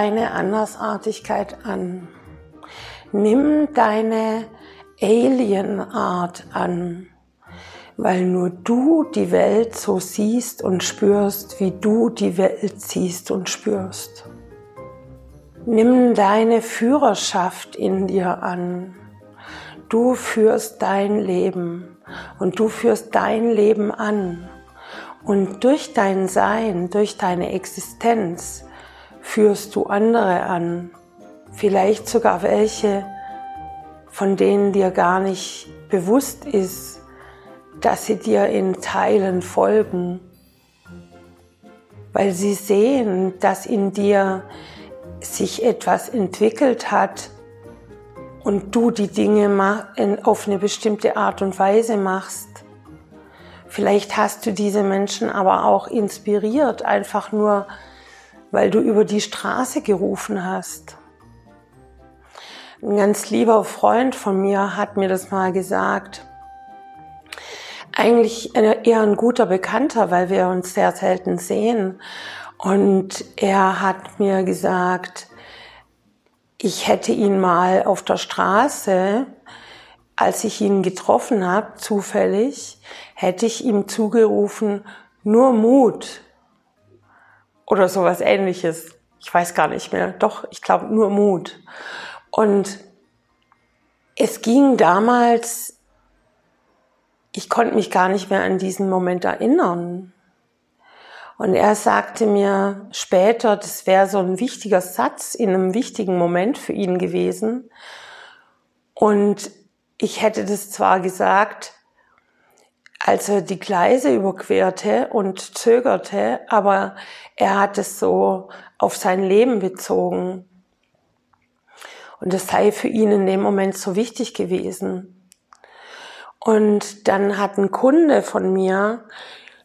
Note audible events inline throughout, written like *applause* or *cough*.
Deine Andersartigkeit an. Nimm deine Alienart an, weil nur du die Welt so siehst und spürst, wie du die Welt siehst und spürst. Nimm deine Führerschaft in dir an. Du führst dein Leben und du führst dein Leben an. Und durch dein Sein, durch deine Existenz führst du andere an. Vielleicht sogar welche, von denen dir gar nicht bewusst ist, dass sie dir in Teilen folgen, weil sie sehen, dass in dir sich etwas entwickelt hat und du die Dinge auf eine bestimmte Art und Weise machst. Vielleicht hast du diese Menschen aber auch inspiriert, einfach nur, weil du über die Straße gerufen hast. Ein ganz lieber Freund von mir hat mir das mal gesagt. Eigentlich eher ein guter Bekannter, weil wir uns sehr selten sehen. Und er hat mir gesagt, ich hätte ihn mal auf der Straße, als ich ihn getroffen habe, zufällig, hätte ich ihm zugerufen, nur Mut oder sowas ähnliches. Ich weiß gar nicht mehr. Doch, ich glaube nur Mut. Und es ging damals, ich konnte mich gar nicht mehr an diesen Moment erinnern. Und er sagte mir später, das wäre so ein wichtiger Satz in einem wichtigen Moment für ihn gewesen. Und ich hätte das zwar gesagt, als er die Gleise überquerte und zögerte, aber er hat es so auf sein Leben bezogen. Und das sei für ihn in dem Moment so wichtig gewesen. Und dann hat ein Kunde von mir,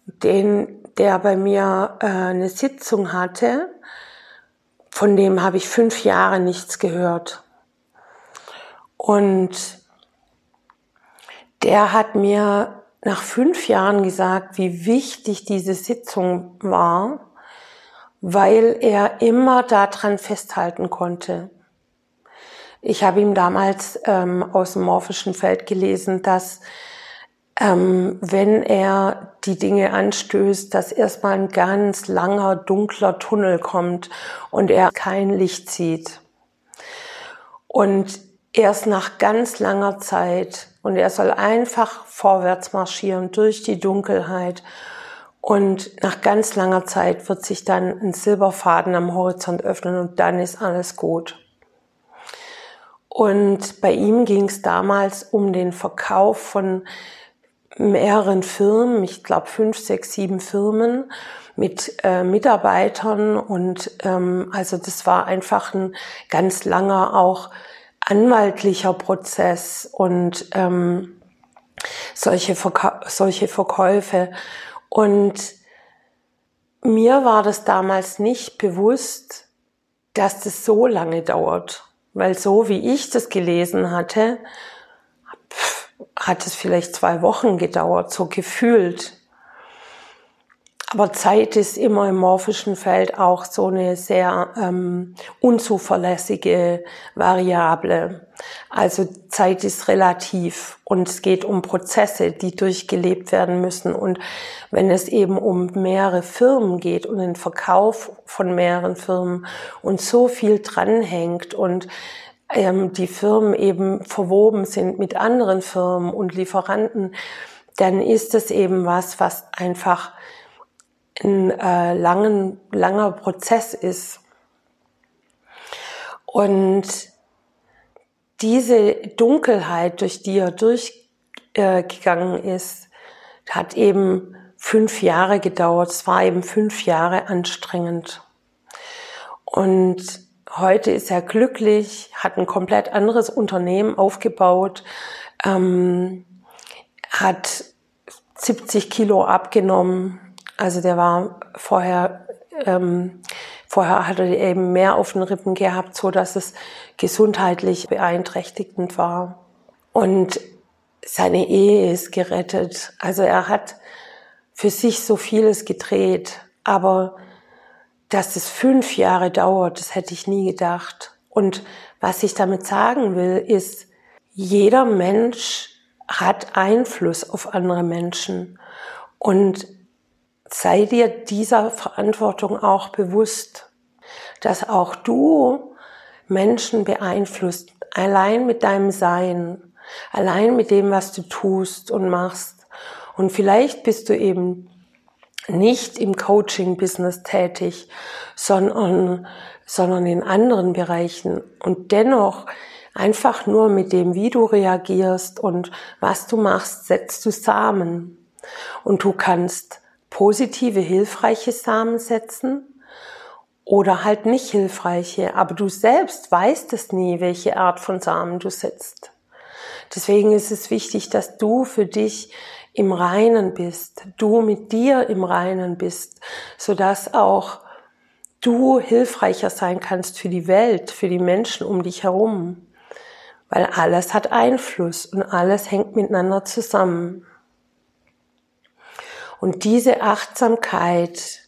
den der bei mir äh, eine Sitzung hatte, von dem habe ich fünf Jahre nichts gehört. Und der hat mir nach fünf Jahren gesagt, wie wichtig diese Sitzung war, weil er immer daran festhalten konnte. Ich habe ihm damals ähm, aus dem morphischen Feld gelesen, dass ähm, wenn er die Dinge anstößt, dass erstmal ein ganz langer, dunkler Tunnel kommt und er kein Licht sieht. Und erst nach ganz langer Zeit, und er soll einfach vorwärts marschieren durch die Dunkelheit, und nach ganz langer Zeit wird sich dann ein Silberfaden am Horizont öffnen und dann ist alles gut. Und bei ihm ging es damals um den Verkauf von mehreren Firmen, ich glaube fünf, sechs, sieben Firmen mit äh, Mitarbeitern. Und ähm, also das war einfach ein ganz langer auch anwaltlicher Prozess und ähm, solche, Verka solche Verkäufe. Und mir war das damals nicht bewusst, dass das so lange dauert, weil so wie ich das gelesen hatte, hat es vielleicht zwei Wochen gedauert, so gefühlt. Aber Zeit ist immer im morphischen Feld auch so eine sehr ähm, unzuverlässige Variable. Also Zeit ist relativ und es geht um Prozesse, die durchgelebt werden müssen. Und wenn es eben um mehrere Firmen geht und den Verkauf von mehreren Firmen und so viel dranhängt und ähm, die Firmen eben verwoben sind mit anderen Firmen und Lieferanten, dann ist es eben was, was einfach ein äh, langen, langer Prozess ist. Und diese Dunkelheit, durch die er durchgegangen äh, ist, hat eben fünf Jahre gedauert. Es war eben fünf Jahre anstrengend. Und Heute ist er glücklich, hat ein komplett anderes Unternehmen aufgebaut, ähm, hat 70 Kilo abgenommen. Also der war vorher, ähm, vorher hat er eben mehr auf den Rippen gehabt, so dass es gesundheitlich beeinträchtigend war. Und seine Ehe ist gerettet. Also er hat für sich so vieles gedreht, aber dass es fünf Jahre dauert, das hätte ich nie gedacht. Und was ich damit sagen will, ist, jeder Mensch hat Einfluss auf andere Menschen. Und sei dir dieser Verantwortung auch bewusst, dass auch du Menschen beeinflusst, allein mit deinem Sein, allein mit dem, was du tust und machst. Und vielleicht bist du eben nicht im Coaching-Business tätig, sondern, sondern in anderen Bereichen. Und dennoch einfach nur mit dem, wie du reagierst und was du machst, setzt du Samen. Und du kannst positive, hilfreiche Samen setzen oder halt nicht hilfreiche, aber du selbst weißt es nie, welche Art von Samen du setzt. Deswegen ist es wichtig, dass du für dich im Reinen bist, du mit dir im Reinen bist, so dass auch du hilfreicher sein kannst für die Welt, für die Menschen um dich herum. Weil alles hat Einfluss und alles hängt miteinander zusammen. Und diese Achtsamkeit,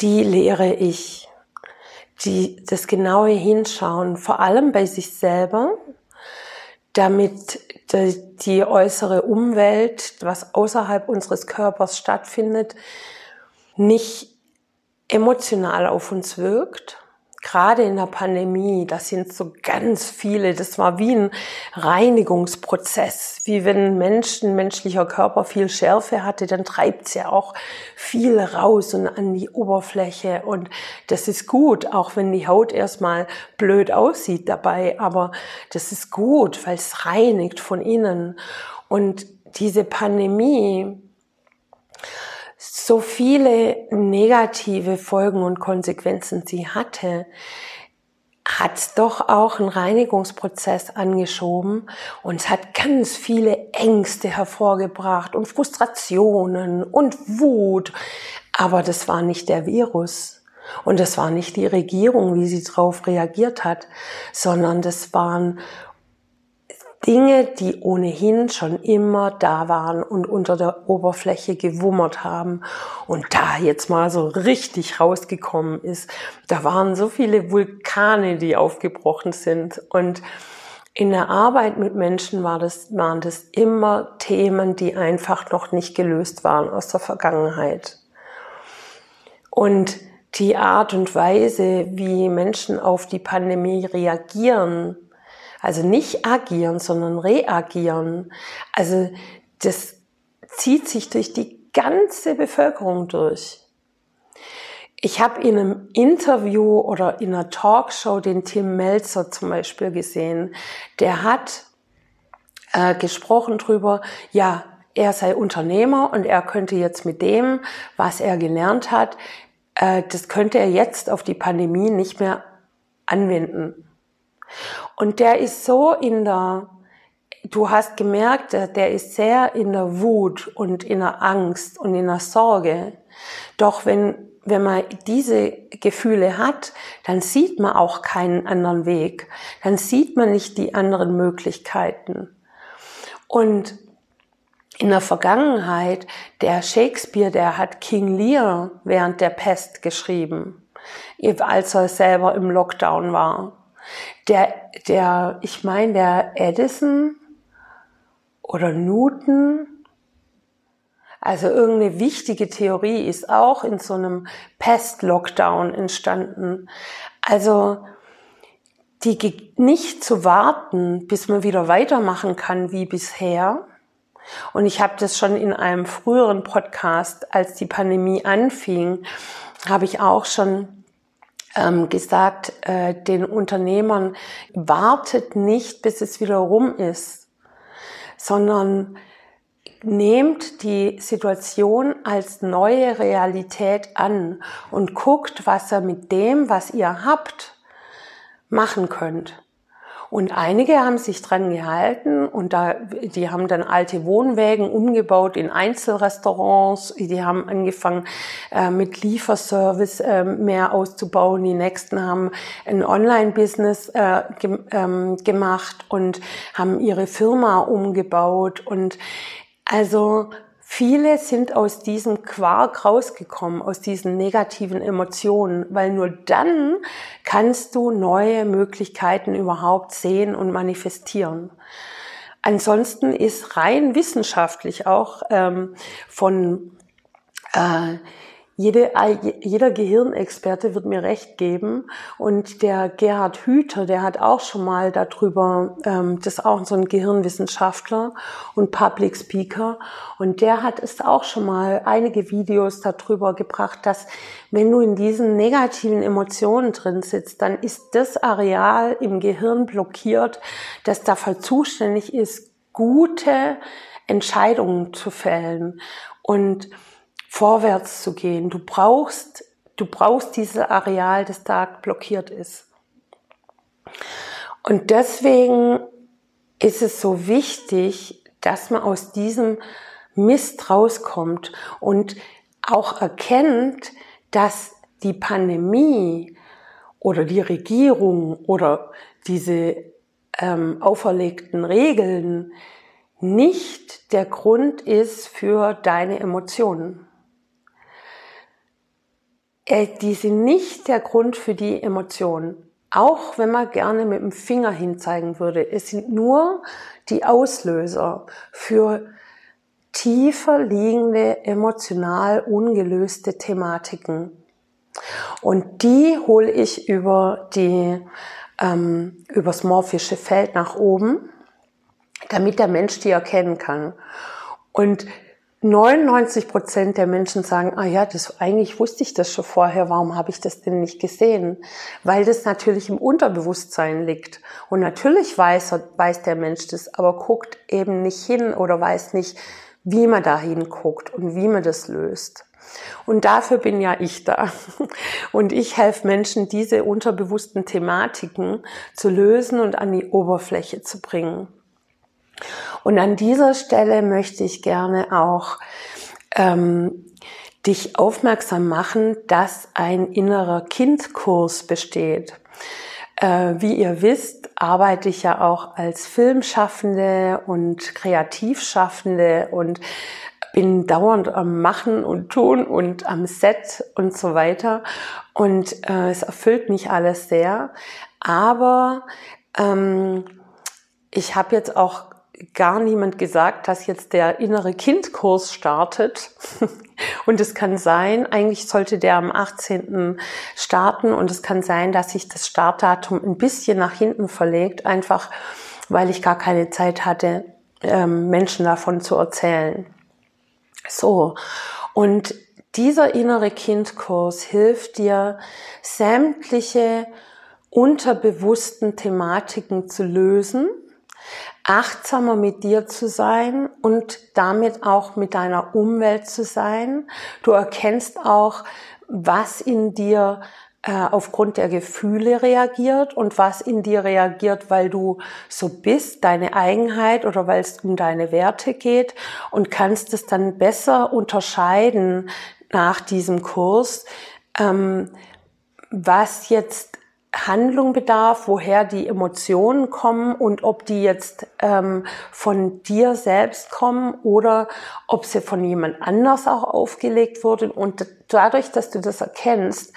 die lehre ich. Die, das genaue Hinschauen, vor allem bei sich selber, damit die äußere Umwelt, was außerhalb unseres Körpers stattfindet, nicht emotional auf uns wirkt, gerade in der Pandemie, das sind so ganz viele, das war wie ein Reinigungsprozess, wie wenn Menschen, menschlicher Körper viel Schärfe hatte, dann treibt sie ja auch viel raus und an die Oberfläche. Und das ist gut, auch wenn die Haut erstmal blöd aussieht dabei, aber das ist gut, weil es reinigt von innen. Und diese Pandemie, so viele negative Folgen und Konsequenzen sie hatte, hat doch auch einen Reinigungsprozess angeschoben und es hat ganz viele Ängste hervorgebracht und Frustrationen und Wut. Aber das war nicht der Virus und das war nicht die Regierung, wie sie darauf reagiert hat, sondern das waren Dinge, die ohnehin schon immer da waren und unter der Oberfläche gewummert haben und da jetzt mal so richtig rausgekommen ist. Da waren so viele Vulkane, die aufgebrochen sind und in der Arbeit mit Menschen war das, waren das immer Themen, die einfach noch nicht gelöst waren aus der Vergangenheit. Und die Art und Weise, wie Menschen auf die Pandemie reagieren, also nicht agieren, sondern reagieren. Also das zieht sich durch die ganze Bevölkerung durch. Ich habe in einem Interview oder in einer Talkshow den Tim Melzer zum Beispiel gesehen. Der hat äh, gesprochen drüber, ja, er sei Unternehmer und er könnte jetzt mit dem, was er gelernt hat, äh, das könnte er jetzt auf die Pandemie nicht mehr anwenden. Und der ist so in der, du hast gemerkt, der ist sehr in der Wut und in der Angst und in der Sorge. Doch wenn, wenn man diese Gefühle hat, dann sieht man auch keinen anderen Weg. Dann sieht man nicht die anderen Möglichkeiten. Und in der Vergangenheit, der Shakespeare, der hat King Lear während der Pest geschrieben, als er selber im Lockdown war. Der, der, ich meine, der Edison oder Newton, also irgendeine wichtige Theorie ist auch in so einem Pest-Lockdown entstanden. Also die nicht zu warten, bis man wieder weitermachen kann wie bisher. Und ich habe das schon in einem früheren Podcast, als die Pandemie anfing, habe ich auch schon gesagt, äh, den Unternehmern, wartet nicht, bis es wieder rum ist, sondern nehmt die Situation als neue Realität an und guckt, was ihr mit dem, was ihr habt, machen könnt. Und einige haben sich dran gehalten und da, die haben dann alte Wohnwägen umgebaut in Einzelrestaurants. Die haben angefangen äh, mit Lieferservice äh, mehr auszubauen. Die nächsten haben ein Online-Business äh, ge ähm, gemacht und haben ihre Firma umgebaut. Und also Viele sind aus diesem Quark rausgekommen, aus diesen negativen Emotionen, weil nur dann kannst du neue Möglichkeiten überhaupt sehen und manifestieren. Ansonsten ist rein wissenschaftlich auch ähm, von äh, jede, jeder Gehirnexperte wird mir recht geben. Und der Gerhard Hüther, der hat auch schon mal darüber, ähm, das ist auch so ein Gehirnwissenschaftler und Public Speaker. Und der hat es auch schon mal einige Videos darüber gebracht, dass wenn du in diesen negativen Emotionen drin sitzt, dann ist das Areal im Gehirn blockiert, das dafür zuständig ist, gute Entscheidungen zu fällen. Und vorwärts zu gehen. Du brauchst, du brauchst dieses Areal, das da blockiert ist. Und deswegen ist es so wichtig, dass man aus diesem Mist rauskommt und auch erkennt, dass die Pandemie oder die Regierung oder diese ähm, auferlegten Regeln nicht der Grund ist für deine Emotionen die sind nicht der Grund für die Emotionen. Auch wenn man gerne mit dem Finger hinzeigen würde. Es sind nur die Auslöser für tiefer liegende, emotional ungelöste Thematiken. Und die hole ich über die, ähm, übers morphische Feld nach oben, damit der Mensch die erkennen kann. Und 99 Prozent der Menschen sagen, ah ja, das, eigentlich wusste ich das schon vorher, warum habe ich das denn nicht gesehen? Weil das natürlich im Unterbewusstsein liegt. Und natürlich weiß, weiß der Mensch das, aber guckt eben nicht hin oder weiß nicht, wie man da hinguckt und wie man das löst. Und dafür bin ja ich da. *laughs* Und ich helfe Menschen, diese unterbewussten Thematiken zu lösen und an die Oberfläche zu bringen. Und an dieser Stelle möchte ich gerne auch ähm, dich aufmerksam machen, dass ein innerer Kindkurs besteht. Äh, wie ihr wisst, arbeite ich ja auch als Filmschaffende und Kreativschaffende und bin dauernd am Machen und Tun und am Set und so weiter. Und äh, es erfüllt mich alles sehr. Aber ähm, ich habe jetzt auch gar niemand gesagt, dass jetzt der innere Kindkurs startet. *laughs* Und es kann sein, eigentlich sollte der am 18. starten und es kann sein, dass sich das Startdatum ein bisschen nach hinten verlegt, einfach weil ich gar keine Zeit hatte, ähm, Menschen davon zu erzählen. So. Und dieser innere Kindkurs hilft dir, sämtliche unterbewussten Thematiken zu lösen achtsamer mit dir zu sein und damit auch mit deiner Umwelt zu sein. Du erkennst auch, was in dir äh, aufgrund der Gefühle reagiert und was in dir reagiert, weil du so bist, deine Eigenheit oder weil es um deine Werte geht und kannst es dann besser unterscheiden nach diesem Kurs, ähm, was jetzt Handlung bedarf, woher die Emotionen kommen und ob die jetzt ähm, von dir selbst kommen oder ob sie von jemand anders auch aufgelegt wurden. Und dadurch, dass du das erkennst,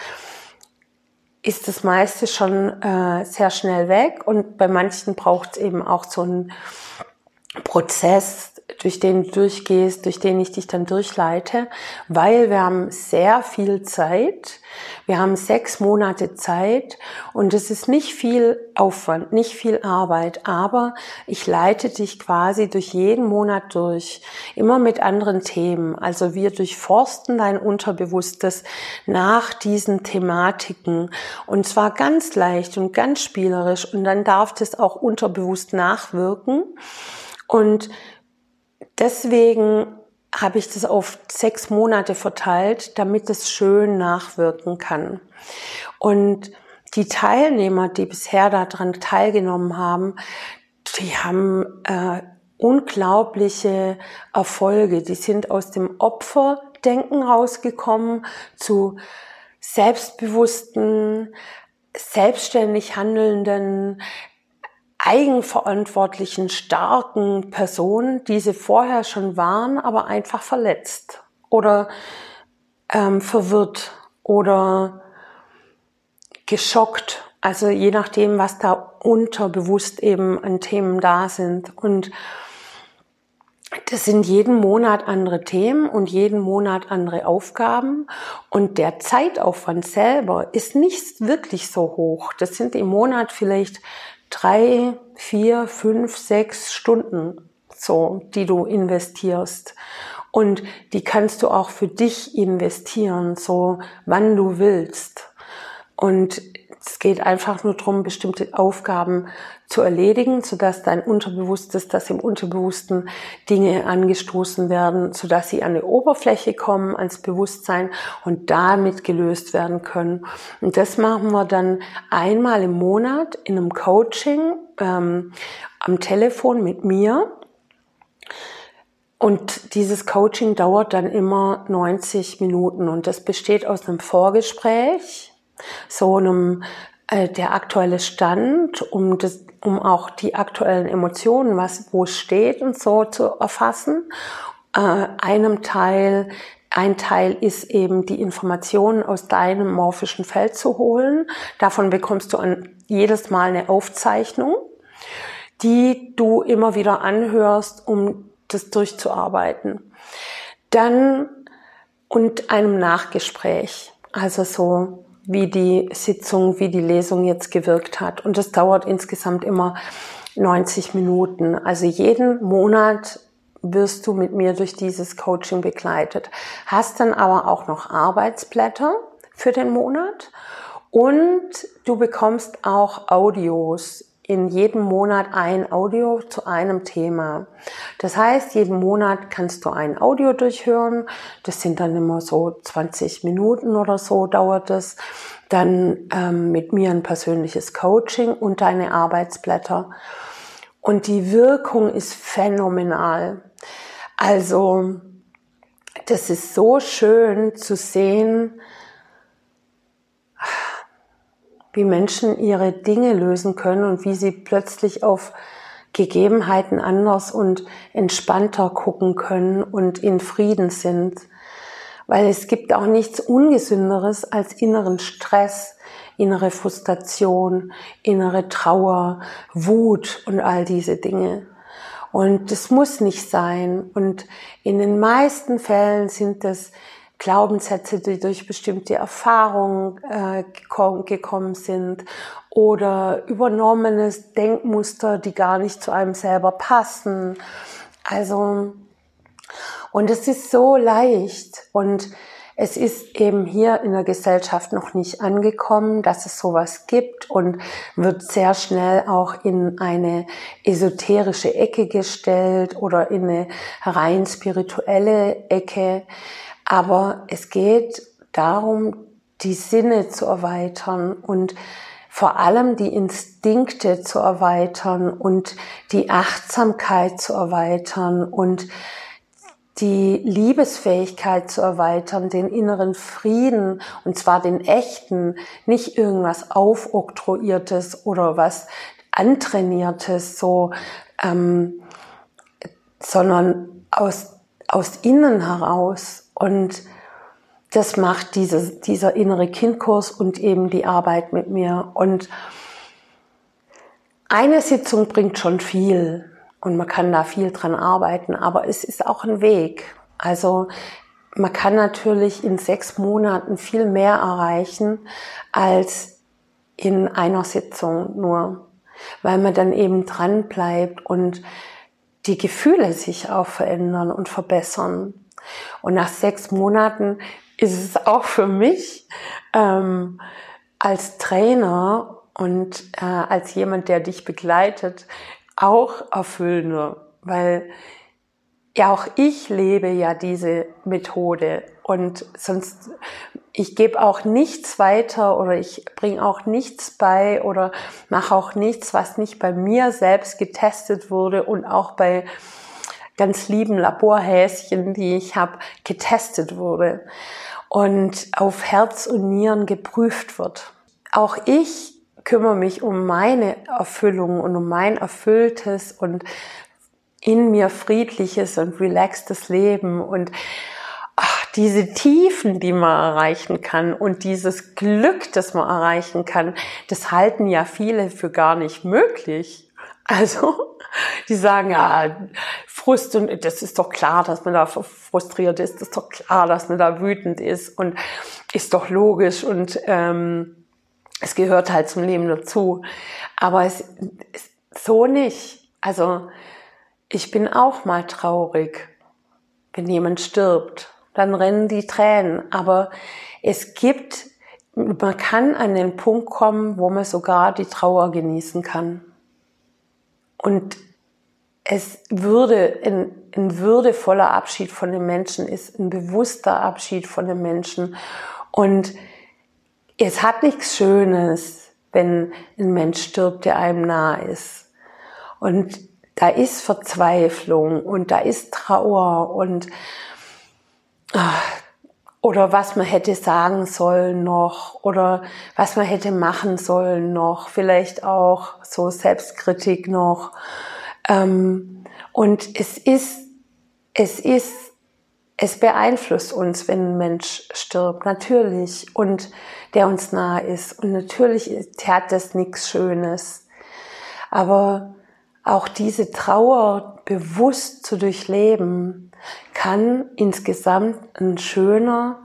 ist das meiste schon äh, sehr schnell weg. Und bei manchen braucht es eben auch so einen Prozess, durch den du durchgehst, durch den ich dich dann durchleite, weil wir haben sehr viel Zeit. Wir haben sechs Monate Zeit und es ist nicht viel Aufwand, nicht viel Arbeit, aber ich leite dich quasi durch jeden Monat durch, immer mit anderen Themen. Also wir durchforsten dein Unterbewusstes nach diesen Thematiken und zwar ganz leicht und ganz spielerisch und dann darf das auch unterbewusst nachwirken. Und Deswegen habe ich das auf sechs Monate verteilt, damit es schön nachwirken kann. Und die Teilnehmer, die bisher daran teilgenommen haben, die haben äh, unglaubliche Erfolge. Die sind aus dem Opferdenken rausgekommen zu selbstbewussten, selbstständig handelnden, eigenverantwortlichen, starken Person, die sie vorher schon waren, aber einfach verletzt oder ähm, verwirrt oder geschockt. Also je nachdem, was da unterbewusst eben an Themen da sind. Und das sind jeden Monat andere Themen und jeden Monat andere Aufgaben. Und der Zeitaufwand selber ist nicht wirklich so hoch. Das sind im Monat vielleicht drei, vier, fünf, sechs Stunden, so, die du investierst. Und die kannst du auch für dich investieren, so wann du willst. Und es geht einfach nur darum, bestimmte Aufgaben zu erledigen, sodass dein Unterbewusstes, dass im Unterbewussten Dinge angestoßen werden, sodass sie an die Oberfläche kommen als Bewusstsein und damit gelöst werden können. Und das machen wir dann einmal im Monat in einem Coaching ähm, am Telefon mit mir. Und dieses Coaching dauert dann immer 90 Minuten und das besteht aus einem Vorgespräch, so einem äh, der aktuelle Stand, um das, um auch die aktuellen Emotionen, was wo steht und so zu erfassen. Äh, einem Teil ein Teil ist eben die Informationen aus deinem morphischen Feld zu holen. Davon bekommst du an jedes Mal eine Aufzeichnung, die du immer wieder anhörst, um das durchzuarbeiten. Dann und einem Nachgespräch. Also so wie die Sitzung, wie die Lesung jetzt gewirkt hat. Und das dauert insgesamt immer 90 Minuten. Also jeden Monat wirst du mit mir durch dieses Coaching begleitet. Hast dann aber auch noch Arbeitsblätter für den Monat und du bekommst auch Audios in jedem Monat ein Audio zu einem Thema. Das heißt, jeden Monat kannst du ein Audio durchhören. Das sind dann immer so 20 Minuten oder so dauert es. Dann ähm, mit mir ein persönliches Coaching und deine Arbeitsblätter. Und die Wirkung ist phänomenal. Also, das ist so schön zu sehen, wie Menschen ihre Dinge lösen können und wie sie plötzlich auf Gegebenheiten anders und entspannter gucken können und in Frieden sind. Weil es gibt auch nichts Ungesünderes als inneren Stress, innere Frustration, innere Trauer, Wut und all diese Dinge. Und das muss nicht sein. Und in den meisten Fällen sind das Glaubenssätze, die durch bestimmte Erfahrungen äh, gekommen sind oder übernommenes Denkmuster, die gar nicht zu einem selber passen. Also, und es ist so leicht und es ist eben hier in der Gesellschaft noch nicht angekommen, dass es sowas gibt und wird sehr schnell auch in eine esoterische Ecke gestellt oder in eine rein spirituelle Ecke. Aber es geht darum, die Sinne zu erweitern und vor allem die Instinkte zu erweitern und die Achtsamkeit zu erweitern und die Liebesfähigkeit zu erweitern, den inneren Frieden, und zwar den echten, nicht irgendwas aufoktroyiertes oder was antrainiertes, so, ähm, sondern aus, aus innen heraus und das macht dieses, dieser innere Kindkurs und eben die Arbeit mit mir. Und eine Sitzung bringt schon viel und man kann da viel dran arbeiten, aber es ist auch ein Weg. Also man kann natürlich in sechs Monaten viel mehr erreichen als in einer Sitzung nur, weil man dann eben dran bleibt und die Gefühle sich auch verändern und verbessern. Und nach sechs Monaten ist es auch für mich ähm, als Trainer und äh, als jemand, der dich begleitet, auch erfüllender, weil ja auch ich lebe ja diese Methode. Und sonst ich gebe auch nichts weiter oder ich bringe auch nichts bei oder mache auch nichts, was nicht bei mir selbst getestet wurde und auch bei ganz lieben Laborhäschen, die ich habe, getestet wurde und auf Herz und Nieren geprüft wird. Auch ich kümmere mich um meine Erfüllung und um mein erfülltes und in mir friedliches und relaxtes Leben und ach, diese Tiefen, die man erreichen kann und dieses Glück, das man erreichen kann, das halten ja viele für gar nicht möglich. Also, die sagen, ja, Frust und das ist doch klar, dass man da frustriert ist, das ist doch klar, dass man da wütend ist und ist doch logisch und ähm, es gehört halt zum Leben dazu. Aber es ist so nicht. Also ich bin auch mal traurig, wenn jemand stirbt. Dann rennen die Tränen. Aber es gibt, man kann an den Punkt kommen, wo man sogar die Trauer genießen kann. Und es würde, ein, ein würdevoller Abschied von den Menschen ist ein bewusster Abschied von den Menschen. Und es hat nichts Schönes, wenn ein Mensch stirbt, der einem nah ist. Und da ist Verzweiflung und da ist Trauer und ach, oder was man hätte sagen sollen noch oder was man hätte machen sollen noch, vielleicht auch so Selbstkritik noch. Ähm, und es ist, es ist, es beeinflusst uns, wenn ein Mensch stirbt, natürlich, und der uns nahe ist. Und natürlich hat das nichts Schönes. Aber auch diese Trauer bewusst zu durchleben, kann insgesamt ein schöner,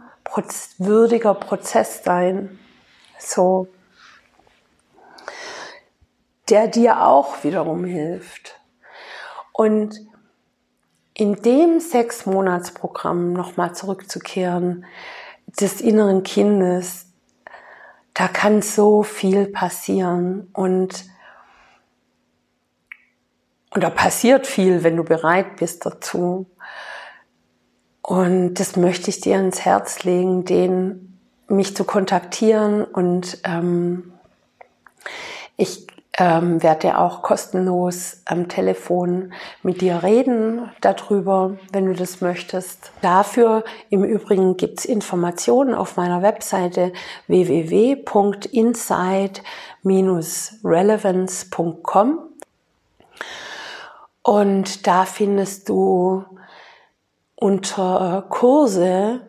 würdiger Prozess sein. So. Der dir auch wiederum hilft. Und in dem Sechs-Monats-Programm nochmal zurückzukehren, des inneren Kindes, da kann so viel passieren und und da passiert viel, wenn du bereit bist dazu. Und das möchte ich dir ins Herz legen, den mich zu kontaktieren und ähm, ich ähm, werde auch kostenlos am Telefon mit dir reden darüber, wenn du das möchtest. Dafür im Übrigen gibt's Informationen auf meiner Webseite www.inside-relevance.com und da findest du unter Kurse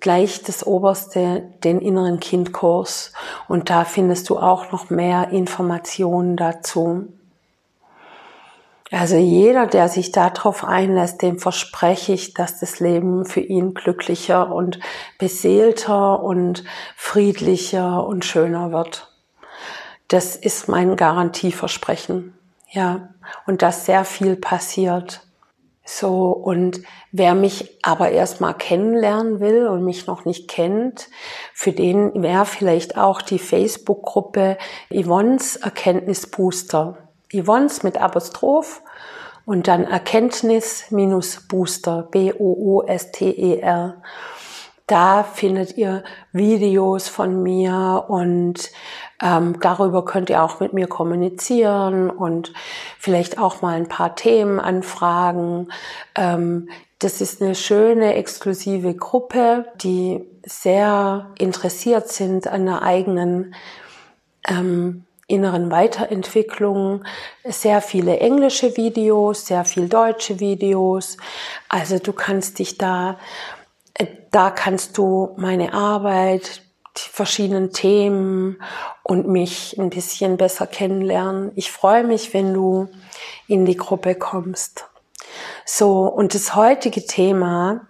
gleich das oberste, den inneren Kindkurs. Und da findest du auch noch mehr Informationen dazu. Also jeder, der sich darauf einlässt, dem verspreche ich, dass das Leben für ihn glücklicher und beseelter und friedlicher und schöner wird. Das ist mein Garantieversprechen. Ja, und dass sehr viel passiert. So, und wer mich aber erstmal kennenlernen will und mich noch nicht kennt, für den wäre vielleicht auch die Facebook-Gruppe Yvonne's Erkenntnisbooster. Yvonne's mit Apostroph und dann Erkenntnis-Booster, B-O-O-S-T-E-R. Da findet ihr Videos von mir und ähm, darüber könnt ihr auch mit mir kommunizieren und vielleicht auch mal ein paar Themen anfragen. Ähm, das ist eine schöne, exklusive Gruppe, die sehr interessiert sind an der eigenen ähm, inneren Weiterentwicklung, sehr viele englische Videos, sehr viel deutsche Videos. Also du kannst dich da da kannst du meine Arbeit, verschiedenen Themen und mich ein bisschen besser kennenlernen. Ich freue mich, wenn du in die Gruppe kommst. So, und das heutige Thema,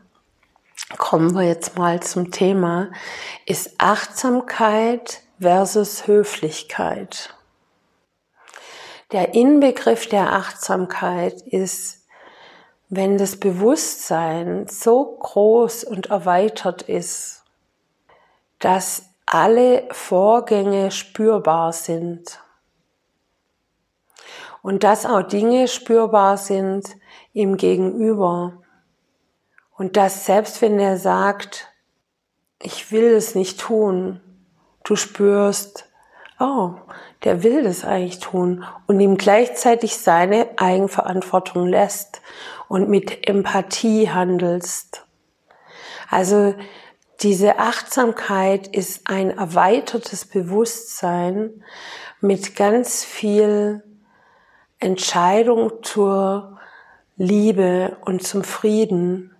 kommen wir jetzt mal zum Thema, ist Achtsamkeit versus Höflichkeit. Der Inbegriff der Achtsamkeit ist wenn das Bewusstsein so groß und erweitert ist, dass alle Vorgänge spürbar sind und dass auch Dinge spürbar sind im Gegenüber und dass selbst wenn er sagt, ich will es nicht tun, du spürst, oh, der will das eigentlich tun und ihm gleichzeitig seine Eigenverantwortung lässt und mit Empathie handelst. Also diese Achtsamkeit ist ein erweitertes Bewusstsein mit ganz viel Entscheidung zur Liebe und zum Frieden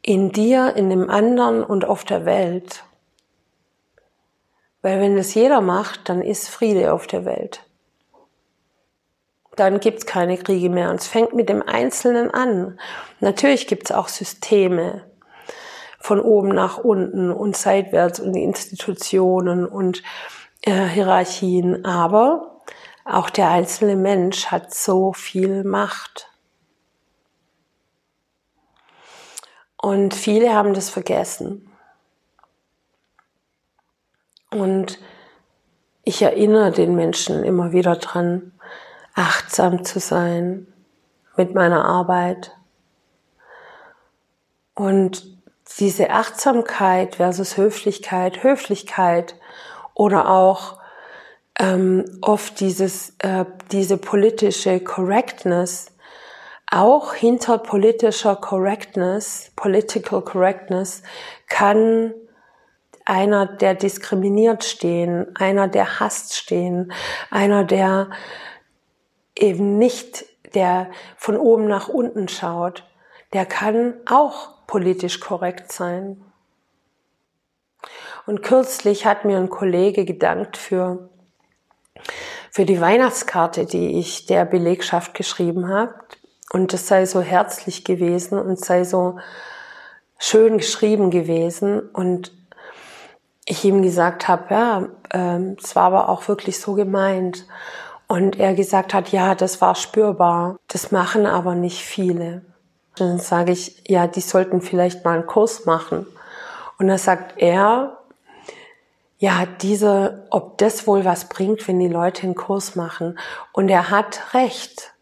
in dir, in dem anderen und auf der Welt. Weil wenn es jeder macht, dann ist Friede auf der Welt. Dann gibt's keine Kriege mehr. Und es fängt mit dem Einzelnen an. Natürlich gibt's auch Systeme von oben nach unten und seitwärts und Institutionen und äh, Hierarchien. Aber auch der einzelne Mensch hat so viel Macht. Und viele haben das vergessen. Und ich erinnere den Menschen immer wieder dran, achtsam zu sein mit meiner Arbeit. Und diese Achtsamkeit versus Höflichkeit, Höflichkeit oder auch ähm, oft dieses, äh, diese politische Correctness, auch hinter politischer Correctness, Political Correctness, kann einer, der diskriminiert stehen, einer, der hasst stehen, einer, der eben nicht, der von oben nach unten schaut, der kann auch politisch korrekt sein. Und kürzlich hat mir ein Kollege gedankt für, für die Weihnachtskarte, die ich der Belegschaft geschrieben habe. Und es sei so herzlich gewesen und sei so schön geschrieben gewesen. Und ich ihm gesagt habe, ja, ähm, es war aber auch wirklich so gemeint. Und er gesagt hat, ja, das war spürbar. Das machen aber nicht viele. Dann sage ich, ja, die sollten vielleicht mal einen Kurs machen. Und dann sagt er, ja, diese, ob das wohl was bringt, wenn die Leute einen Kurs machen. Und er hat recht.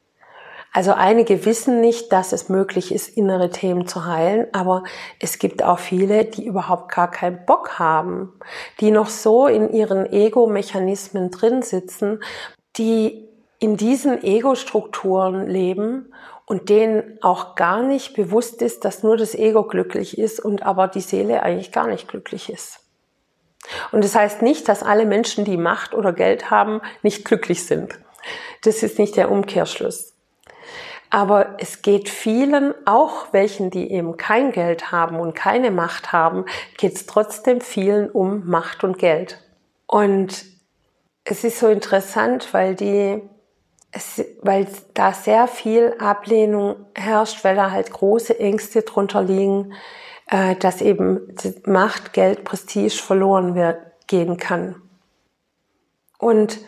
Also einige wissen nicht, dass es möglich ist, innere Themen zu heilen, aber es gibt auch viele, die überhaupt gar keinen Bock haben, die noch so in ihren Ego-Mechanismen drin sitzen, die in diesen Ego-Strukturen leben und denen auch gar nicht bewusst ist, dass nur das Ego glücklich ist und aber die Seele eigentlich gar nicht glücklich ist. Und das heißt nicht, dass alle Menschen, die Macht oder Geld haben, nicht glücklich sind. Das ist nicht der Umkehrschluss. Aber es geht vielen, auch welchen, die eben kein Geld haben und keine Macht haben, geht es trotzdem vielen um Macht und Geld. Und es ist so interessant, weil die, es, weil da sehr viel Ablehnung herrscht, weil da halt große Ängste drunter liegen, äh, dass eben Macht, Geld, Prestige verloren wird, gehen kann. Und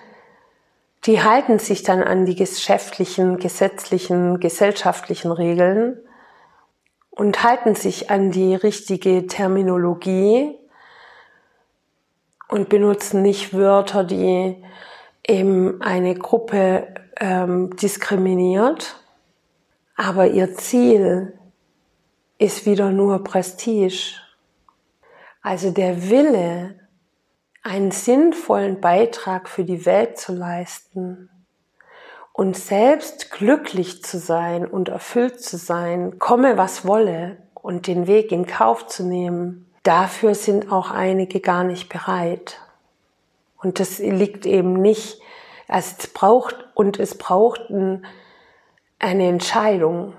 die halten sich dann an die geschäftlichen, gesetzlichen, gesellschaftlichen Regeln und halten sich an die richtige Terminologie und benutzen nicht Wörter, die eben eine Gruppe ähm, diskriminiert. Aber ihr Ziel ist wieder nur Prestige. Also der Wille, einen sinnvollen Beitrag für die Welt zu leisten und selbst glücklich zu sein und erfüllt zu sein, komme was wolle und den Weg in Kauf zu nehmen, dafür sind auch einige gar nicht bereit. Und das liegt eben nicht, es braucht und es braucht eine Entscheidung.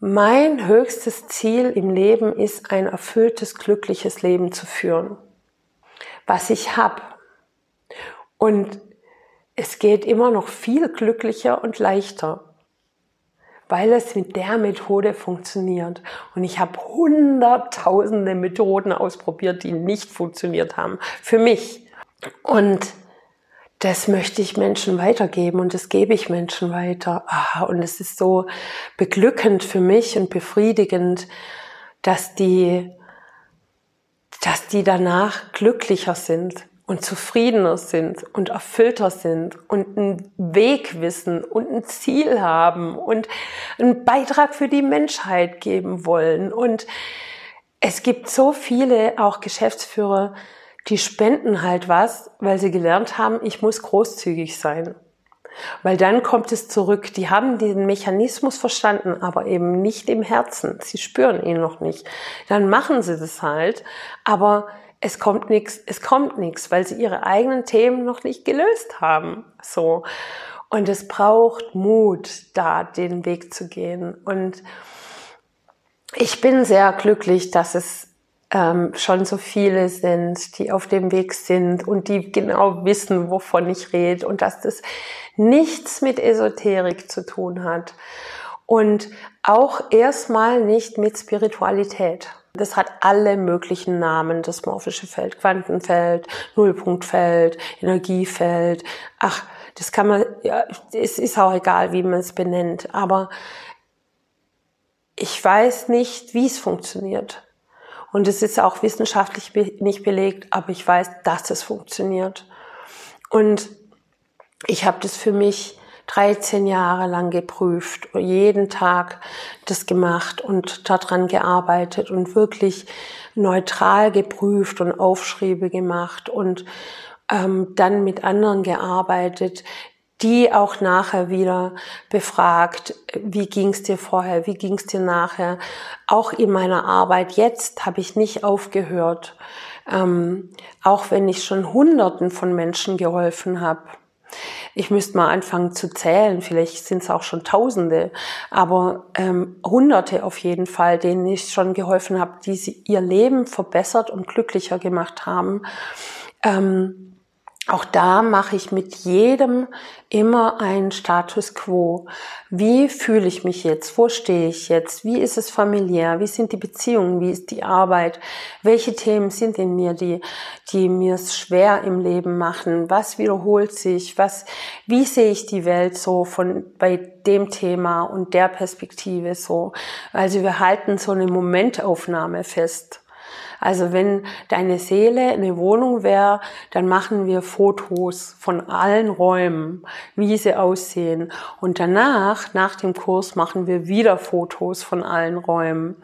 Mein höchstes Ziel im Leben ist, ein erfülltes, glückliches Leben zu führen was ich habe. Und es geht immer noch viel glücklicher und leichter, weil es mit der Methode funktioniert. Und ich habe hunderttausende Methoden ausprobiert, die nicht funktioniert haben. Für mich. Und das möchte ich Menschen weitergeben und das gebe ich Menschen weiter. Ah, und es ist so beglückend für mich und befriedigend, dass die dass die danach glücklicher sind und zufriedener sind und erfüllter sind und einen Weg wissen und ein Ziel haben und einen Beitrag für die Menschheit geben wollen. Und es gibt so viele auch Geschäftsführer, die spenden halt was, weil sie gelernt haben, ich muss großzügig sein. Weil dann kommt es zurück. Die haben den Mechanismus verstanden, aber eben nicht im Herzen. Sie spüren ihn noch nicht. Dann machen sie das halt, aber es kommt nichts, es kommt nichts, weil sie ihre eigenen Themen noch nicht gelöst haben. So. Und es braucht Mut, da den Weg zu gehen. Und ich bin sehr glücklich, dass es ähm, schon so viele sind, die auf dem Weg sind und die genau wissen, wovon ich rede und dass das nichts mit Esoterik zu tun hat und auch erstmal nicht mit Spiritualität. Das hat alle möglichen Namen, das morphische Feld, Quantenfeld, Nullpunktfeld, Energiefeld. Ach, das kann man, ja, es ist auch egal, wie man es benennt, aber ich weiß nicht, wie es funktioniert. Und es ist auch wissenschaftlich nicht belegt, aber ich weiß, dass es funktioniert. Und ich habe das für mich 13 Jahre lang geprüft, jeden Tag das gemacht und daran gearbeitet und wirklich neutral geprüft und Aufschriebe gemacht und ähm, dann mit anderen gearbeitet, die auch nachher wieder befragt, wie ging es dir vorher, wie ging es dir nachher. Auch in meiner Arbeit jetzt habe ich nicht aufgehört, ähm, auch wenn ich schon Hunderten von Menschen geholfen habe. Ich müsste mal anfangen zu zählen, vielleicht sind es auch schon Tausende, aber ähm, Hunderte auf jeden Fall, denen ich schon geholfen habe, die sie ihr Leben verbessert und glücklicher gemacht haben. Ähm, auch da mache ich mit jedem immer einen Status quo. Wie fühle ich mich jetzt? Wo stehe ich jetzt? Wie ist es familiär? Wie sind die Beziehungen? Wie ist die Arbeit? Welche Themen sind in mir, die, die mir es schwer im Leben machen? Was wiederholt sich? Was, wie sehe ich die Welt so von, bei dem Thema und der Perspektive so? Also wir halten so eine Momentaufnahme fest. Also wenn deine Seele eine Wohnung wäre, dann machen wir Fotos von allen Räumen, wie sie aussehen. Und danach, nach dem Kurs, machen wir wieder Fotos von allen Räumen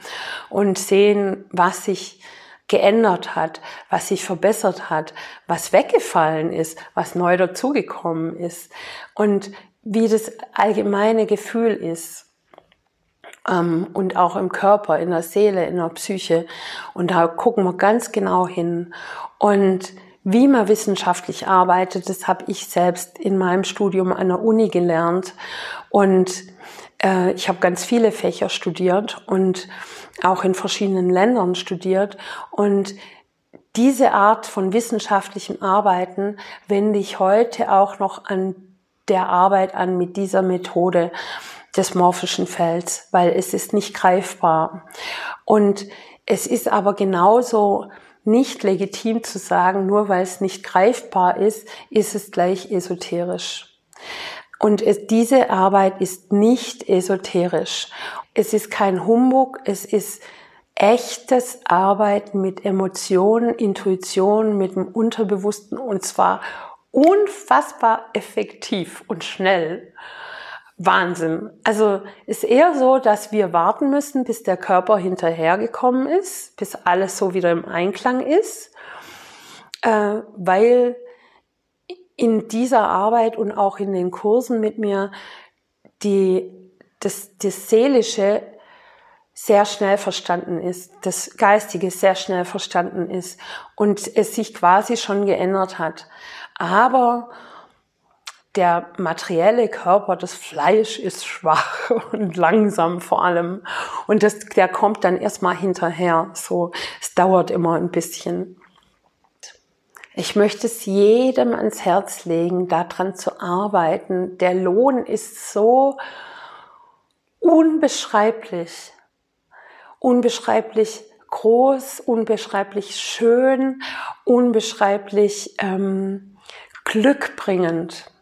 und sehen, was sich geändert hat, was sich verbessert hat, was weggefallen ist, was neu dazugekommen ist und wie das allgemeine Gefühl ist ähm, und auch im Körper, in der Seele, in der Psyche. Und da gucken wir ganz genau hin. Und wie man wissenschaftlich arbeitet, das habe ich selbst in meinem Studium an der Uni gelernt. Und äh, ich habe ganz viele Fächer studiert und auch in verschiedenen Ländern studiert. Und diese Art von wissenschaftlichem Arbeiten wende ich heute auch noch an der Arbeit an mit dieser Methode des morphischen Felds, weil es ist nicht greifbar. Und es ist aber genauso nicht legitim zu sagen, nur weil es nicht greifbar ist, ist es gleich esoterisch. Und es, diese Arbeit ist nicht esoterisch. Es ist kein Humbug, es ist echtes Arbeiten mit Emotionen, Intuition, mit dem Unterbewussten und zwar unfassbar effektiv und schnell. Wahnsinn. Also ist eher so, dass wir warten müssen, bis der Körper hinterhergekommen ist, bis alles so wieder im Einklang ist, äh, weil in dieser Arbeit und auch in den Kursen mit mir die, das, das Seelische sehr schnell verstanden ist, das Geistige sehr schnell verstanden ist und es sich quasi schon geändert hat. Aber der materielle Körper, das Fleisch ist schwach *laughs* und langsam vor allem. Und das, der kommt dann erstmal hinterher. So, es dauert immer ein bisschen. Ich möchte es jedem ans Herz legen, daran zu arbeiten. Der Lohn ist so unbeschreiblich, unbeschreiblich groß, unbeschreiblich schön, unbeschreiblich ähm, glückbringend.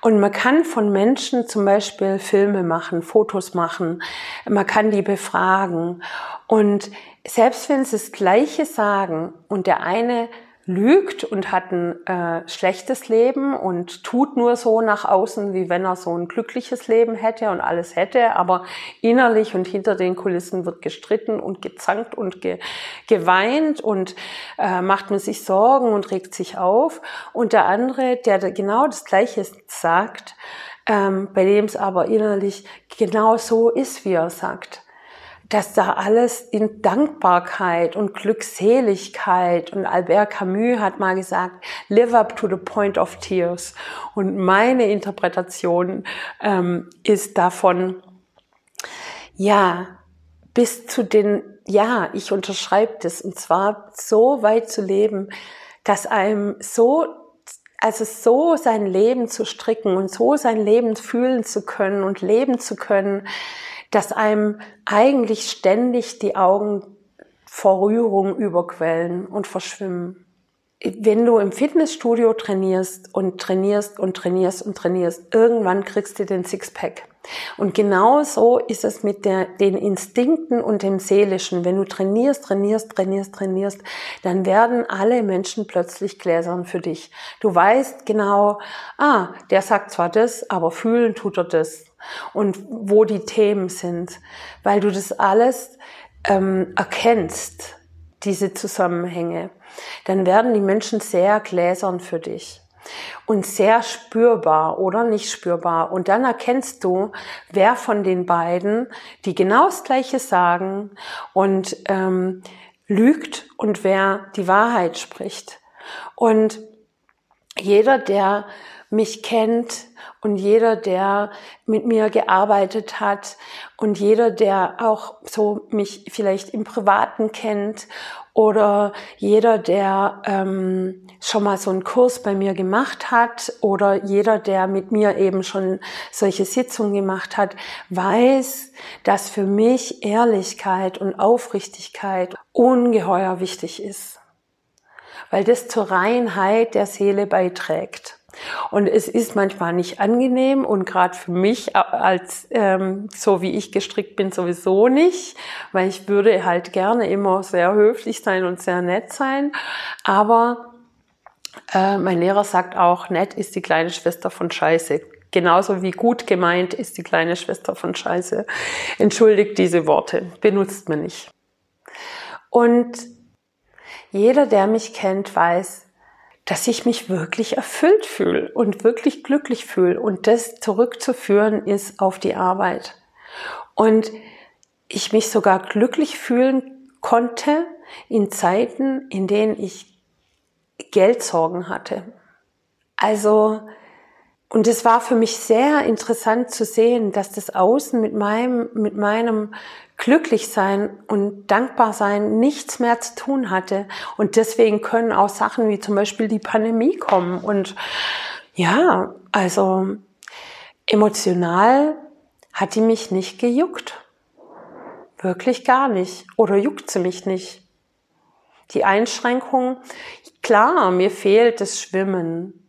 Und man kann von Menschen zum Beispiel Filme machen, Fotos machen, man kann die befragen. Und selbst wenn sie das Gleiche sagen und der eine lügt und hat ein äh, schlechtes Leben und tut nur so nach außen, wie wenn er so ein glückliches Leben hätte und alles hätte, aber innerlich und hinter den Kulissen wird gestritten und gezankt und ge geweint und äh, macht man sich Sorgen und regt sich auf. Und der andere, der genau das Gleiche sagt, ähm, bei dem es aber innerlich genau so ist, wie er sagt dass da alles in Dankbarkeit und Glückseligkeit und Albert Camus hat mal gesagt, live up to the point of tears. Und meine Interpretation ähm, ist davon, ja, bis zu den, ja, ich unterschreibe das, und zwar so weit zu leben, dass einem so also so sein Leben zu stricken und so sein Leben fühlen zu können und leben zu können, dass einem eigentlich ständig die Augen vor Rührung überquellen und verschwimmen. Wenn du im Fitnessstudio trainierst und trainierst und trainierst und trainierst, irgendwann kriegst du den Sixpack. Und genau so ist es mit der, den Instinkten und dem Seelischen. Wenn du trainierst, trainierst, trainierst, trainierst, dann werden alle Menschen plötzlich gläsern für dich. Du weißt genau, ah, der sagt zwar das, aber fühlen tut er das und wo die Themen sind, weil du das alles ähm, erkennst, diese Zusammenhänge. Dann werden die Menschen sehr gläsern für dich und sehr spürbar oder nicht spürbar. Und dann erkennst du, wer von den beiden, die genau das Gleiche sagen und ähm, lügt und wer die Wahrheit spricht. Und jeder, der mich kennt und jeder, der mit mir gearbeitet hat und jeder, der auch so mich vielleicht im Privaten kennt oder jeder, der ähm, schon mal so einen Kurs bei mir gemacht hat oder jeder, der mit mir eben schon solche Sitzungen gemacht hat, weiß, dass für mich Ehrlichkeit und Aufrichtigkeit ungeheuer wichtig ist, weil das zur Reinheit der Seele beiträgt. Und es ist manchmal nicht angenehm und gerade für mich als ähm, so wie ich gestrickt bin sowieso nicht, weil ich würde halt gerne immer sehr höflich sein und sehr nett sein. Aber äh, mein Lehrer sagt auch, nett ist die kleine Schwester von Scheiße. Genauso wie gut gemeint ist die kleine Schwester von Scheiße. Entschuldigt diese Worte, benutzt man nicht. Und jeder, der mich kennt, weiß, dass ich mich wirklich erfüllt fühle und wirklich glücklich fühle. Und das zurückzuführen ist auf die Arbeit. Und ich mich sogar glücklich fühlen konnte in Zeiten, in denen ich Geldsorgen hatte. Also, und es war für mich sehr interessant zu sehen, dass das Außen mit meinem, mit meinem glücklich sein und dankbar sein nichts mehr zu tun hatte. Und deswegen können auch Sachen wie zum Beispiel die Pandemie kommen. Und ja, also emotional hat die mich nicht gejuckt. Wirklich gar nicht. Oder juckt sie mich nicht. Die Einschränkung, klar, mir fehlt das Schwimmen.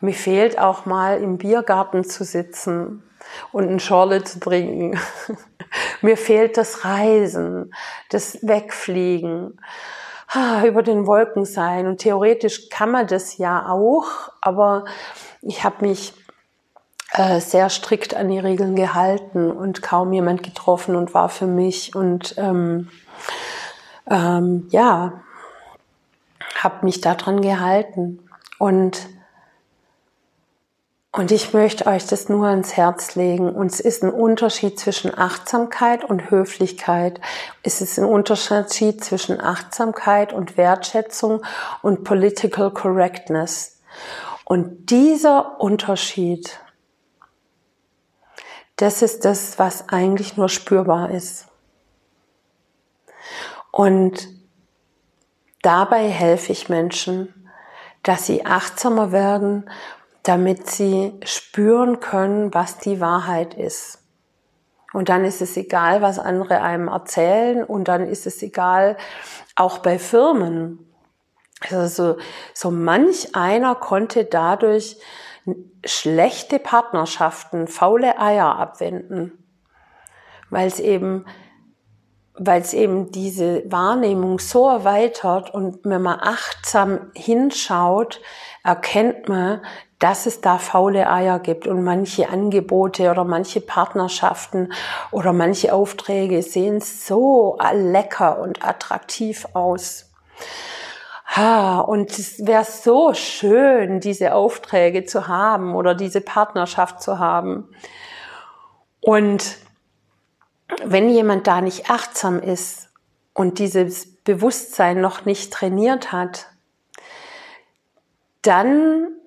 Mir fehlt auch mal im Biergarten zu sitzen und ein Schorle zu trinken. *laughs* Mir fehlt das Reisen, das Wegfliegen, über den Wolken sein. Und theoretisch kann man das ja auch, aber ich habe mich äh, sehr strikt an die Regeln gehalten und kaum jemand getroffen und war für mich und ähm, ähm, ja, habe mich daran gehalten. Und und ich möchte euch das nur ans Herz legen. Und es ist ein Unterschied zwischen Achtsamkeit und Höflichkeit. Es ist ein Unterschied zwischen Achtsamkeit und Wertschätzung und Political Correctness. Und dieser Unterschied, das ist das, was eigentlich nur spürbar ist. Und dabei helfe ich Menschen, dass sie achtsamer werden damit sie spüren können, was die Wahrheit ist. Und dann ist es egal, was andere einem erzählen und dann ist es egal, auch bei Firmen. Also so, manch einer konnte dadurch schlechte Partnerschaften, faule Eier abwenden, weil es eben weil es eben diese Wahrnehmung so erweitert und wenn man achtsam hinschaut, erkennt man, dass es da faule Eier gibt und manche Angebote oder manche Partnerschaften oder manche Aufträge sehen so lecker und attraktiv aus. Ha, und es wäre so schön, diese Aufträge zu haben oder diese Partnerschaft zu haben. Und wenn jemand da nicht achtsam ist und dieses Bewusstsein noch nicht trainiert hat, dann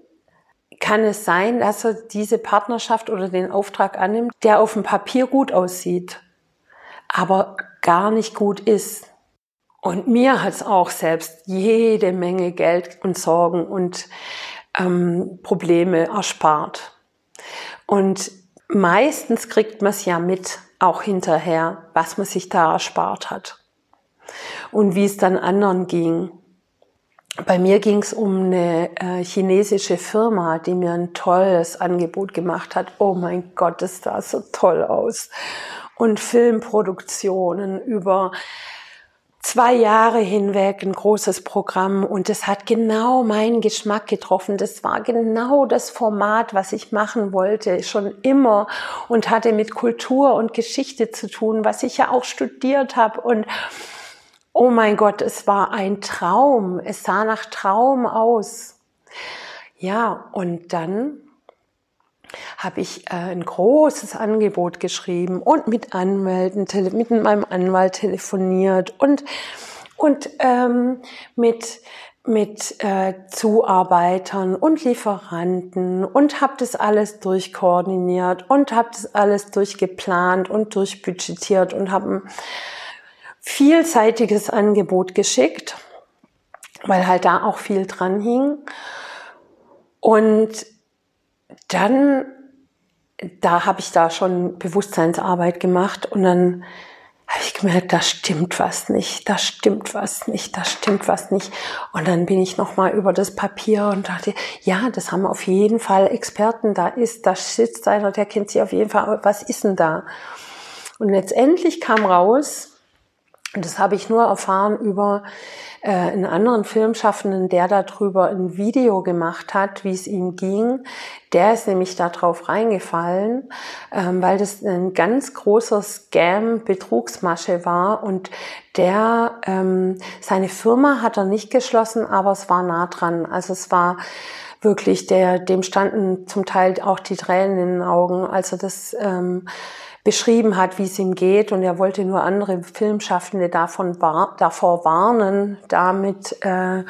kann es sein, dass er diese Partnerschaft oder den Auftrag annimmt, der auf dem Papier gut aussieht, aber gar nicht gut ist. Und mir hat es auch selbst jede Menge Geld und Sorgen und ähm, Probleme erspart. Und meistens kriegt man es ja mit, auch hinterher, was man sich da erspart hat und wie es dann anderen ging. Bei mir ging es um eine äh, chinesische Firma, die mir ein tolles Angebot gemacht hat. Oh mein Gott, das sah so toll aus. Und Filmproduktionen über zwei Jahre hinweg ein großes Programm und es hat genau meinen Geschmack getroffen. Das war genau das Format, was ich machen wollte, schon immer und hatte mit Kultur und Geschichte zu tun, was ich ja auch studiert habe und oh mein Gott, es war ein Traum. Es sah nach Traum aus. Ja, und dann habe ich äh, ein großes Angebot geschrieben und mit Anwälten, mit meinem Anwalt telefoniert und und ähm, mit mit äh, Zuarbeitern und Lieferanten und habe das alles durchkoordiniert und habe das alles durchgeplant und durchbudgetiert und habe vielseitiges Angebot geschickt, weil halt da auch viel dran hing. Und dann, da habe ich da schon Bewusstseinsarbeit gemacht und dann habe ich gemerkt, da stimmt was nicht, da stimmt was nicht, da stimmt was nicht. Und dann bin ich nochmal über das Papier und dachte, ja, das haben auf jeden Fall Experten, da ist, da sitzt einer, der kennt sich auf jeden Fall, was ist denn da? Und letztendlich kam raus, und das habe ich nur erfahren über äh, einen anderen Filmschaffenden, der darüber ein Video gemacht hat, wie es ihm ging. Der ist nämlich da drauf reingefallen, ähm, weil das ein ganz großer Scam, Betrugsmasche war und der, ähm, seine Firma hat er nicht geschlossen, aber es war nah dran. Also es war wirklich, der, dem standen zum Teil auch die Tränen in den Augen, als er das ähm, beschrieben hat, wie es ihm geht. Und er wollte nur andere Filmschaffende davon davor warnen, damit äh,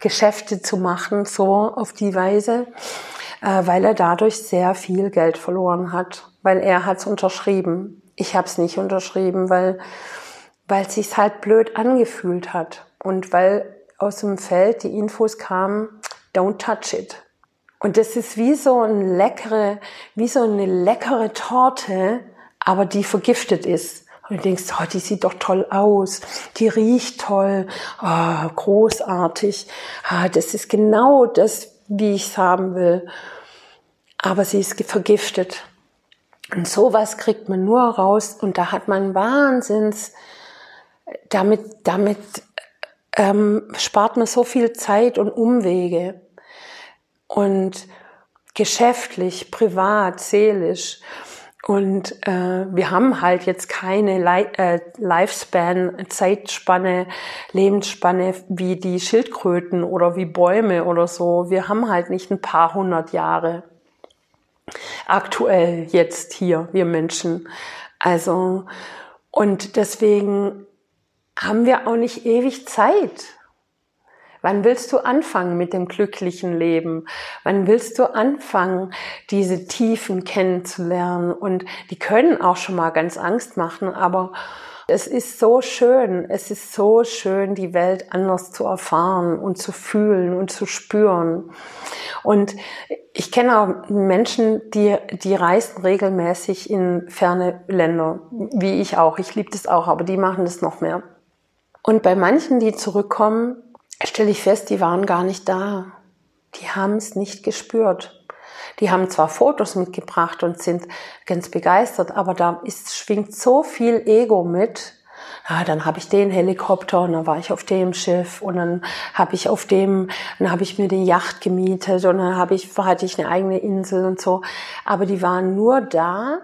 Geschäfte zu machen, so auf die Weise, äh, weil er dadurch sehr viel Geld verloren hat, weil er hat es unterschrieben. Ich habe es nicht unterschrieben, weil weil es sich halt blöd angefühlt hat und weil aus dem Feld die Infos kamen, don't touch it. Und das ist wie so ein leckere, wie so eine leckere Torte, aber die vergiftet ist. Und du denkst, oh, die sieht doch toll aus, die riecht toll, oh, großartig, ah, das ist genau das, wie ich es haben will. Aber sie ist vergiftet. Und sowas kriegt man nur raus und da hat man Wahnsinns, damit, damit ähm, spart man so viel Zeit und Umwege. Und geschäftlich, privat, seelisch. Und äh, wir haben halt jetzt keine Li äh, Lifespan, Zeitspanne, Lebensspanne wie die Schildkröten oder wie Bäume oder so. Wir haben halt nicht ein paar hundert Jahre. Aktuell jetzt hier, wir Menschen. Also, und deswegen haben wir auch nicht ewig Zeit. Wann willst du anfangen mit dem glücklichen Leben? Wann willst du anfangen, diese Tiefen kennenzulernen? Und die können auch schon mal ganz Angst machen, aber es ist so schön, es ist so schön, die Welt anders zu erfahren und zu fühlen und zu spüren. Und ich kenne auch Menschen, die, die reisen regelmäßig in ferne Länder, wie ich auch. Ich liebe das auch, aber die machen das noch mehr. Und bei manchen, die zurückkommen, stelle ich fest, die waren gar nicht da. Die haben es nicht gespürt. Die haben zwar Fotos mitgebracht und sind ganz begeistert, aber da ist, schwingt so viel Ego mit. ja, dann habe ich den Helikopter und dann war ich auf dem Schiff und dann habe ich auf dem, dann habe ich mir die Yacht gemietet und dann habe ich, hatte ich eine eigene Insel und so. Aber die waren nur da,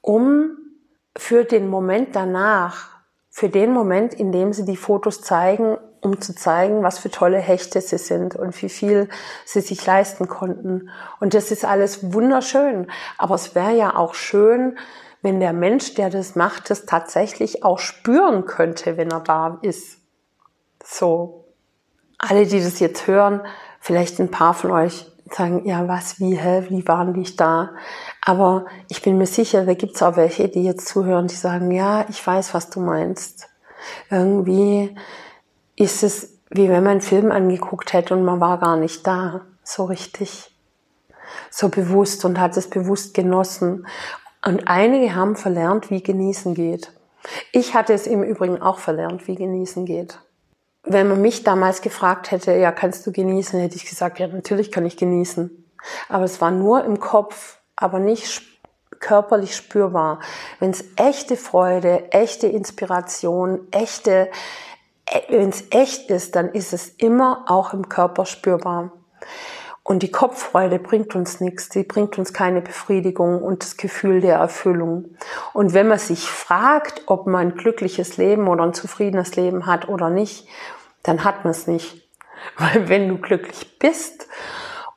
um für den Moment danach, für den Moment, in dem sie die Fotos zeigen, um zu zeigen, was für tolle Hechte sie sind und wie viel sie sich leisten konnten. Und das ist alles wunderschön. Aber es wäre ja auch schön, wenn der Mensch, der das macht, das tatsächlich auch spüren könnte, wenn er da ist. So. Alle, die das jetzt hören, vielleicht ein paar von euch sagen, ja, was, wie, hä, wie waren die da? Aber ich bin mir sicher, da gibt's auch welche, die jetzt zuhören, die sagen, ja, ich weiß, was du meinst. Irgendwie ist es, wie wenn man einen Film angeguckt hätte und man war gar nicht da, so richtig so bewusst und hat es bewusst genossen. Und einige haben verlernt, wie genießen geht. Ich hatte es im Übrigen auch verlernt, wie genießen geht. Wenn man mich damals gefragt hätte, ja, kannst du genießen, hätte ich gesagt, ja, natürlich kann ich genießen. Aber es war nur im Kopf, aber nicht körperlich spürbar. Wenn es echte Freude, echte Inspiration, echte, wenn es echt ist, dann ist es immer auch im Körper spürbar. Und die Kopffreude bringt uns nichts, die bringt uns keine Befriedigung und das Gefühl der Erfüllung. Und wenn man sich fragt, ob man ein glückliches Leben oder ein zufriedenes Leben hat oder nicht, dann hat man es nicht. *laughs* Weil wenn du glücklich bist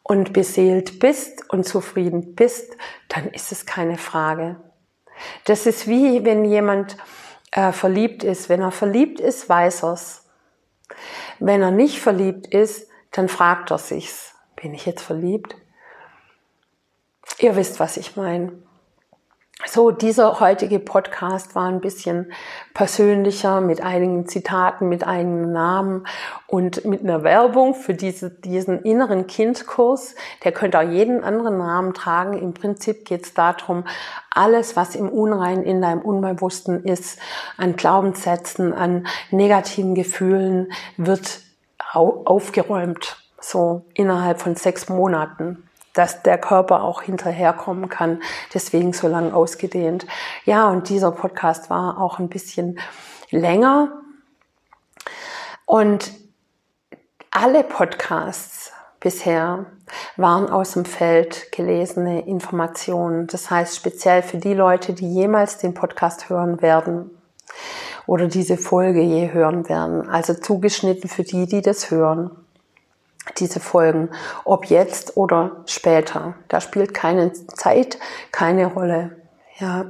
und beseelt bist und zufrieden bist, dann ist es keine Frage. Das ist wie wenn jemand äh, verliebt ist. Wenn er verliebt ist, weiß er's. Wenn er nicht verliebt ist, dann fragt er sich's. Bin ich jetzt verliebt? Ihr wisst, was ich meine. So, dieser heutige Podcast war ein bisschen persönlicher mit einigen Zitaten, mit einigen Namen und mit einer Werbung für diese, diesen inneren Kindkurs. Der könnte auch jeden anderen Namen tragen. Im Prinzip geht es darum, alles, was im Unrein in deinem Unbewussten ist, an Glaubenssätzen, an negativen Gefühlen, wird aufgeräumt so innerhalb von sechs Monaten dass der Körper auch hinterherkommen kann. Deswegen so lang ausgedehnt. Ja, und dieser Podcast war auch ein bisschen länger. Und alle Podcasts bisher waren aus dem Feld gelesene Informationen. Das heißt speziell für die Leute, die jemals den Podcast hören werden oder diese Folge je hören werden. Also zugeschnitten für die, die das hören diese Folgen, ob jetzt oder später. Da spielt keine Zeit keine Rolle. Ja,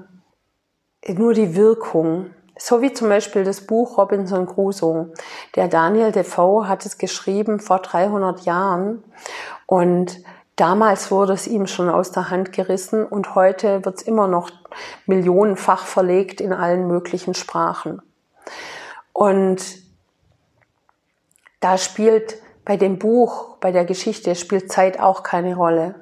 nur die Wirkung. So wie zum Beispiel das Buch Robinson Crusoe. Der Daniel Defoe hat es geschrieben vor 300 Jahren und damals wurde es ihm schon aus der Hand gerissen und heute wird es immer noch millionenfach verlegt in allen möglichen Sprachen. Und da spielt bei dem Buch, bei der Geschichte spielt Zeit auch keine Rolle,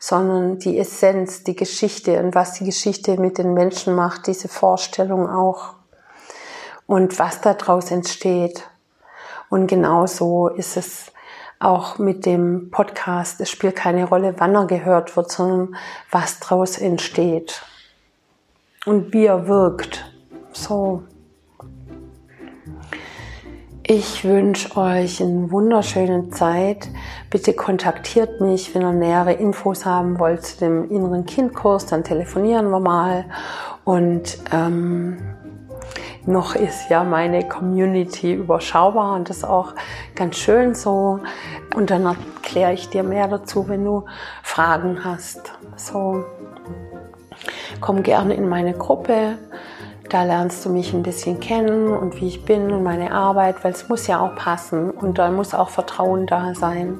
sondern die Essenz, die Geschichte und was die Geschichte mit den Menschen macht, diese Vorstellung auch und was daraus entsteht. Und genauso ist es auch mit dem Podcast. Es spielt keine Rolle, wann er gehört wird, sondern was daraus entsteht und wie er wirkt. So. Ich wünsche euch eine wunderschöne Zeit. Bitte kontaktiert mich, wenn ihr nähere Infos haben wollt zu dem inneren Kindkurs, dann telefonieren wir mal. Und ähm, noch ist ja meine Community überschaubar und das ist auch ganz schön so. Und dann erkläre ich dir mehr dazu, wenn du Fragen hast. So, komm gerne in meine Gruppe. Da lernst du mich ein bisschen kennen und wie ich bin und meine Arbeit, weil es muss ja auch passen und da muss auch Vertrauen da sein.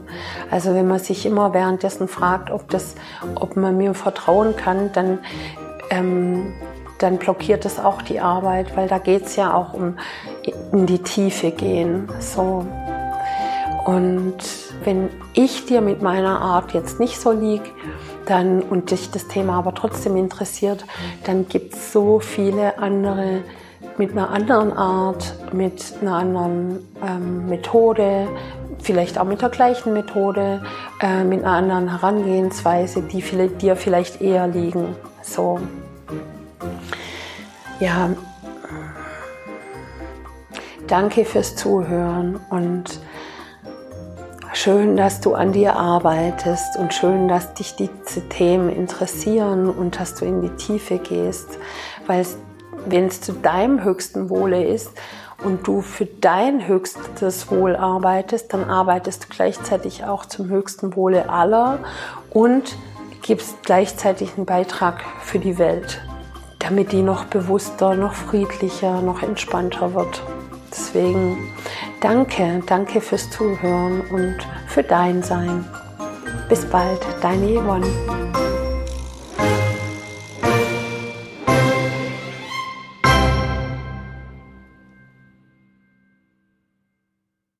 Also wenn man sich immer währenddessen fragt, ob, das, ob man mir vertrauen kann, dann, ähm, dann blockiert es auch die Arbeit, weil da geht es ja auch um in die Tiefe gehen. So. Und wenn ich dir mit meiner Art jetzt nicht so liege, dann und dich das Thema aber trotzdem interessiert, dann gibt es so viele andere mit einer anderen Art, mit einer anderen ähm, Methode, vielleicht auch mit der gleichen Methode, äh, mit einer anderen Herangehensweise, die vielleicht, dir vielleicht eher liegen. So. Ja. Danke fürs Zuhören und schön, dass du an dir arbeitest und schön, dass dich diese Themen interessieren und dass du in die Tiefe gehst, weil wenn es zu deinem höchsten Wohle ist und du für dein höchstes Wohl arbeitest, dann arbeitest du gleichzeitig auch zum höchsten Wohle aller und gibst gleichzeitig einen Beitrag für die Welt, damit die noch bewusster, noch friedlicher, noch entspannter wird. Deswegen danke, danke fürs Zuhören und für dein Sein. Bis bald, deine Yvonne.